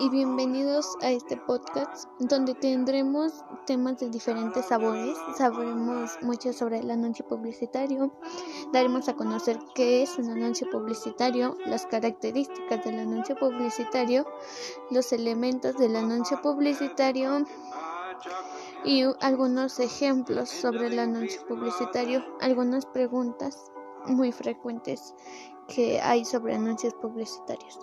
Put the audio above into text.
y bienvenidos a este podcast donde tendremos temas de diferentes sabores, sabremos mucho sobre el anuncio publicitario, daremos a conocer qué es un anuncio publicitario, las características del anuncio publicitario, los elementos del anuncio publicitario y algunos ejemplos sobre el anuncio publicitario, algunas preguntas muy frecuentes que hay sobre anuncios publicitarios.